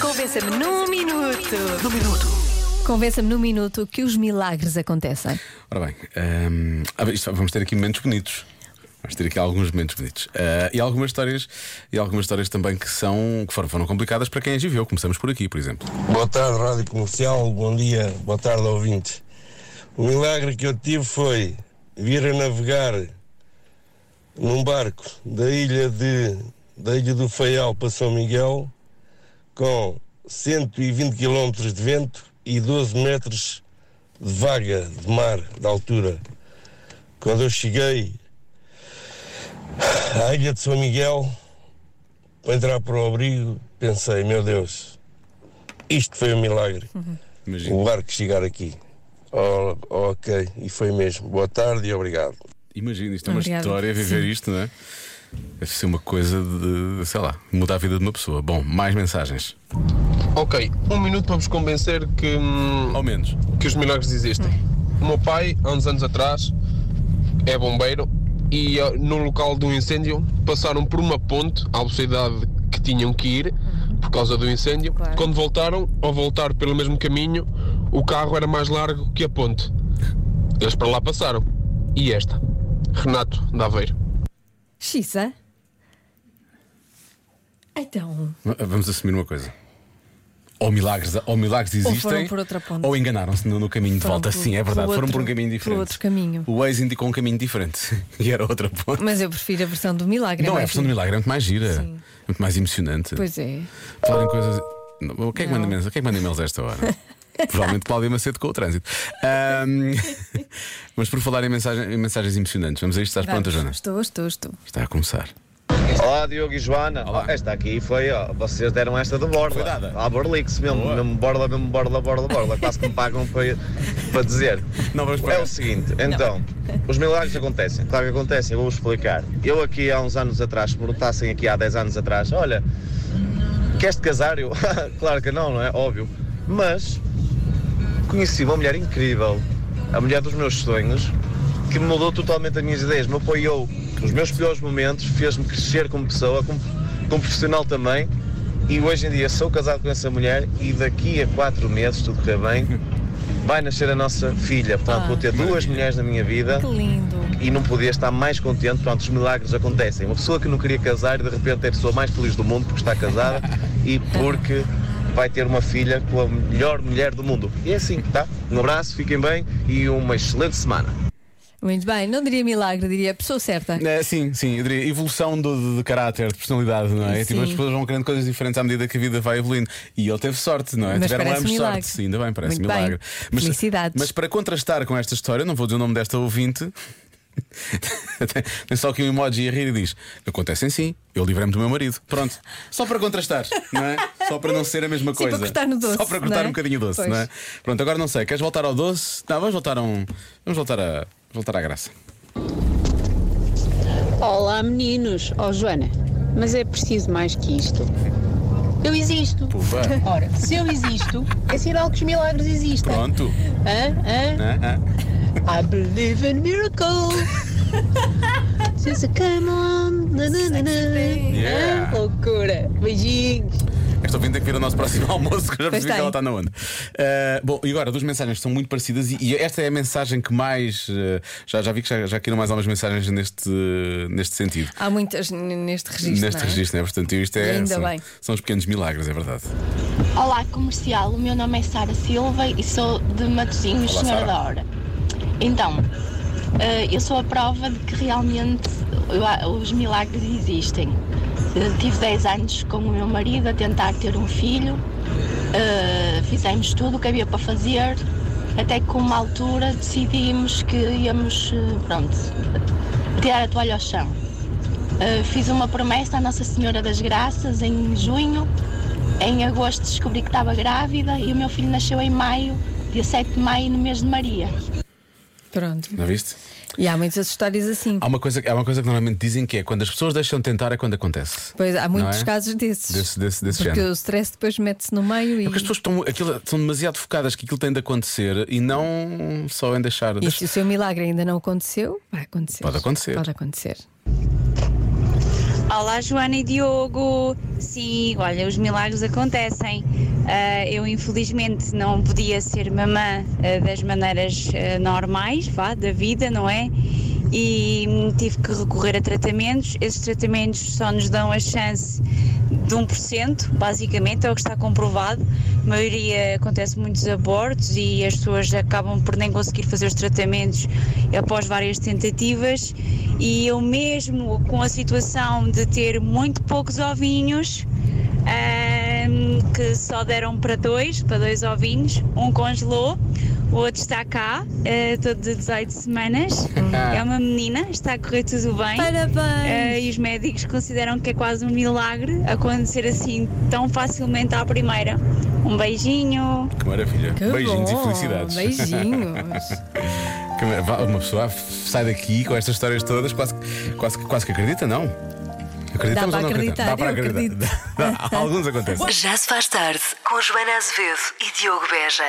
Convença-me num minuto. No minuto. Convença-me num minuto que os milagres acontecem. Ora bem, hum, ah, isto- vamos ter aqui momentos bonitos. Vamos ter aqui alguns momentos bonitos. Ah, e algumas histórias e algumas histórias também que são que foram, foram complicadas para quem as viveu. Começamos por aqui, por exemplo. Boa tarde, Rádio Comercial. Bom dia, boa tarde, ouvintes. O milagre que eu tive foi vir a navegar num barco da ilha, de, da ilha do Faial para São Miguel com 120 km de vento e 12 metros de vaga de mar, de altura. Quando eu cheguei à ilha de São Miguel, para entrar para o abrigo, pensei, meu Deus, isto foi um milagre. Imagina. O barco chegar aqui. Oh, oh, ok, e foi mesmo. Boa tarde e obrigado. Imagina, isto é uma Obrigada. história, viver Sim. isto, não é? Deve ser uma coisa de, sei lá, mudar a vida de uma pessoa. Bom, mais mensagens. Ok, um minuto para vos convencer que, hum, Ao menos. que os milagres existem. O meu pai, há uns anos atrás, é bombeiro e ah, no local do incêndio passaram por uma ponte à velocidade que tinham que ir por causa do incêndio. Claro. Quando voltaram, ao voltar pelo mesmo caminho, o carro era mais largo que a ponte. Eles para lá passaram. E esta? Renato da Aveiro. Xisa? Então, Vamos assumir uma coisa. Ou milagres, ou milagres Ou existem, ponte. ou enganaram-se no, no caminho de Foram volta. por- Sim, é verdade. foram por um caminho diferente. outro caminho. O Waze indicou um caminho diferente e era outra ponte. mas eu prefiro a versão do milagre. não é a mais versão do milagre, é muito mais gira, Sim. muito mais emocionante. Pois é. Falar em coisas. Não, Quem é que manda? Quem é que manda a esta hora? Provavelmente Cláudia Macedo com o trânsito. Ahm, mas por falar em, mensagem- em mensagens emocionantes, vamos a isto. Estás pronta, Vamos. Joana? Estou, estou, estou. Está a começar. Olá Diogo e Joana, Olá. Oh, esta aqui foi, ó, vocês deram esta de dada. À Borlix mesmo, Boa. mesmo borla, mesmo borla, borla, borla. Quase que me pagam para, para dizer. Não vamos É o seguinte, então, os milagres acontecem, claro que acontecem, eu vou-vos explicar. Eu aqui há uns anos atrás, se me perguntassem aqui há 10 anos atrás, olha, queres-te casar? Eu, claro que não, não é? Óbvio. Mas conheci uma mulher incrível, a mulher dos meus sonhos, que me mudou totalmente as minhas ideias, me apoiou nos meus piores momentos, fez-me crescer como pessoa, como, como profissional também. E hoje em dia sou casado com essa mulher e daqui a quatro meses, tudo correr bem, vai nascer a nossa filha. Portanto, Ah. vou ter duas mulheres na minha vida Que lindo. e não podia estar mais contente, portanto os milagres acontecem. Uma pessoa que não queria casar e de repente é a pessoa mais feliz do mundo porque está casada e porque vai ter uma filha com a melhor mulher do mundo. E é assim, tá? Um abraço, fiquem bem e uma excelente semana. Muito bem. Não diria milagre, diria pessoa certa. É, sim, sim, eu diria evolução do, de, de caráter, de personalidade, não é? Sim. Tipo, as pessoas vão querendo coisas diferentes à medida que a vida vai evoluindo. E ele teve sorte, não é? Mas Tiveram ambos milagre. sorte, sim, ainda bem, parece Muito bem. milagre. Felicidades. Mas para contrastar com esta história, não vou dizer o nome desta ouvinte. Tem só que um emoji a rir e diz: Acontecem sim, eu livrei-me do meu marido. Pronto. Só para contrastar, não é? Só para não ser a mesma Sim, coisa. para cortar no doce, Só para cortar é? um bocadinho o doce, Pois. não é? Pronto, agora não sei. Queres voltar ao doce? Não, vamos voltar a um. Vamos voltar a. Voltar à graça. Olá meninos, ó Joana, mas é preciso mais que isto. Eu existo. Pufa. Ora, se eu existo, é sinal que os milagres existem. Pronto. Hã? Hã? Ah, ah. I believe in miracles. Since I come on. Na, na, na, na. Yeah. Hã? Loucura. Beijinhos. Esta ouvinte tem que vir ao nosso próximo almoço, que eu já percebi que ela está na onda. Uh, bom, e agora, duas mensagens que são muito parecidas, e, e esta é a mensagem que mais. uh, já, já vi que já, já caíram mais algumas mensagens neste, neste sentido. Há muitas neste registro. neste não é? registro, né? Portanto, isto é. Ainda são, bem. são os pequenos milagres, é verdade. Olá comercial, o meu nome é Sara Silva e sou de Matosinhos, Senhora Sara. da Hora. Então, eh, eu sou a prova de que realmente os milagres existem. Eu tive 10 anos com o meu marido a tentar ter um filho, eh, fizemos tudo o que havia para fazer, até que uma altura decidimos que íamos, eh, pronto, tirar a toalha ao chão. Fiz uma promessa à Nossa Senhora das Graças em junho. Em agosto descobri que estava grávida e o meu filho nasceu em maio, dia 7 de maio, no mês de Maria. Pronto. Não viste? E há muitas histórias assim. Há uma, coisa, há uma coisa que normalmente dizem que é quando as pessoas deixam de tentar é quando acontece. Pois há muitos é? casos desses. Desse- desse- desse Porque género. o stress depois mete-se no meio e. Porque as pessoas estão, aquilo, estão demasiado focadas que aquilo tem de acontecer e não só em deixar. E se o seu milagre ainda não aconteceu, vai acontecer. Pode acontecer. Pode acontecer. Olá, Joana e Diogo. Sim, olha, os milagres acontecem. Ah, eu, infelizmente, não podia ser mamã ah, das maneiras ah, normais, vá, da vida, não é? E tive que recorrer a tratamentos. Esses tratamentos só nos dão a chance de 1%, basicamente, é o que está comprovado. A maioria acontece muitos abortos e as pessoas acabam por nem conseguir fazer os tratamentos após várias tentativas. E eu mesmo com a situação de ter muito poucos ovinhos, ahm, que só deram para dois, para dois ovinhos, um congelou, o outro está cá, eh, todo de 18 semanas, é uma menina, está a correr tudo bem. Parabéns. Eh, e os médicos consideram que é quase um milagre acontecer assim tão facilmente à primeira. Um beijinho. Que maravilha. Que Beijinhos bom, e felicidades. Beijinhos. Uma pessoa sai daqui com estas histórias todas, quase, quase, quase que acredita, não? Acreditamos Dá para acreditar, Dá para eu acreditar. acredito. Dá- Alguns acontecem. Já se faz tarde com Joana Azevedo e Diogo Beja.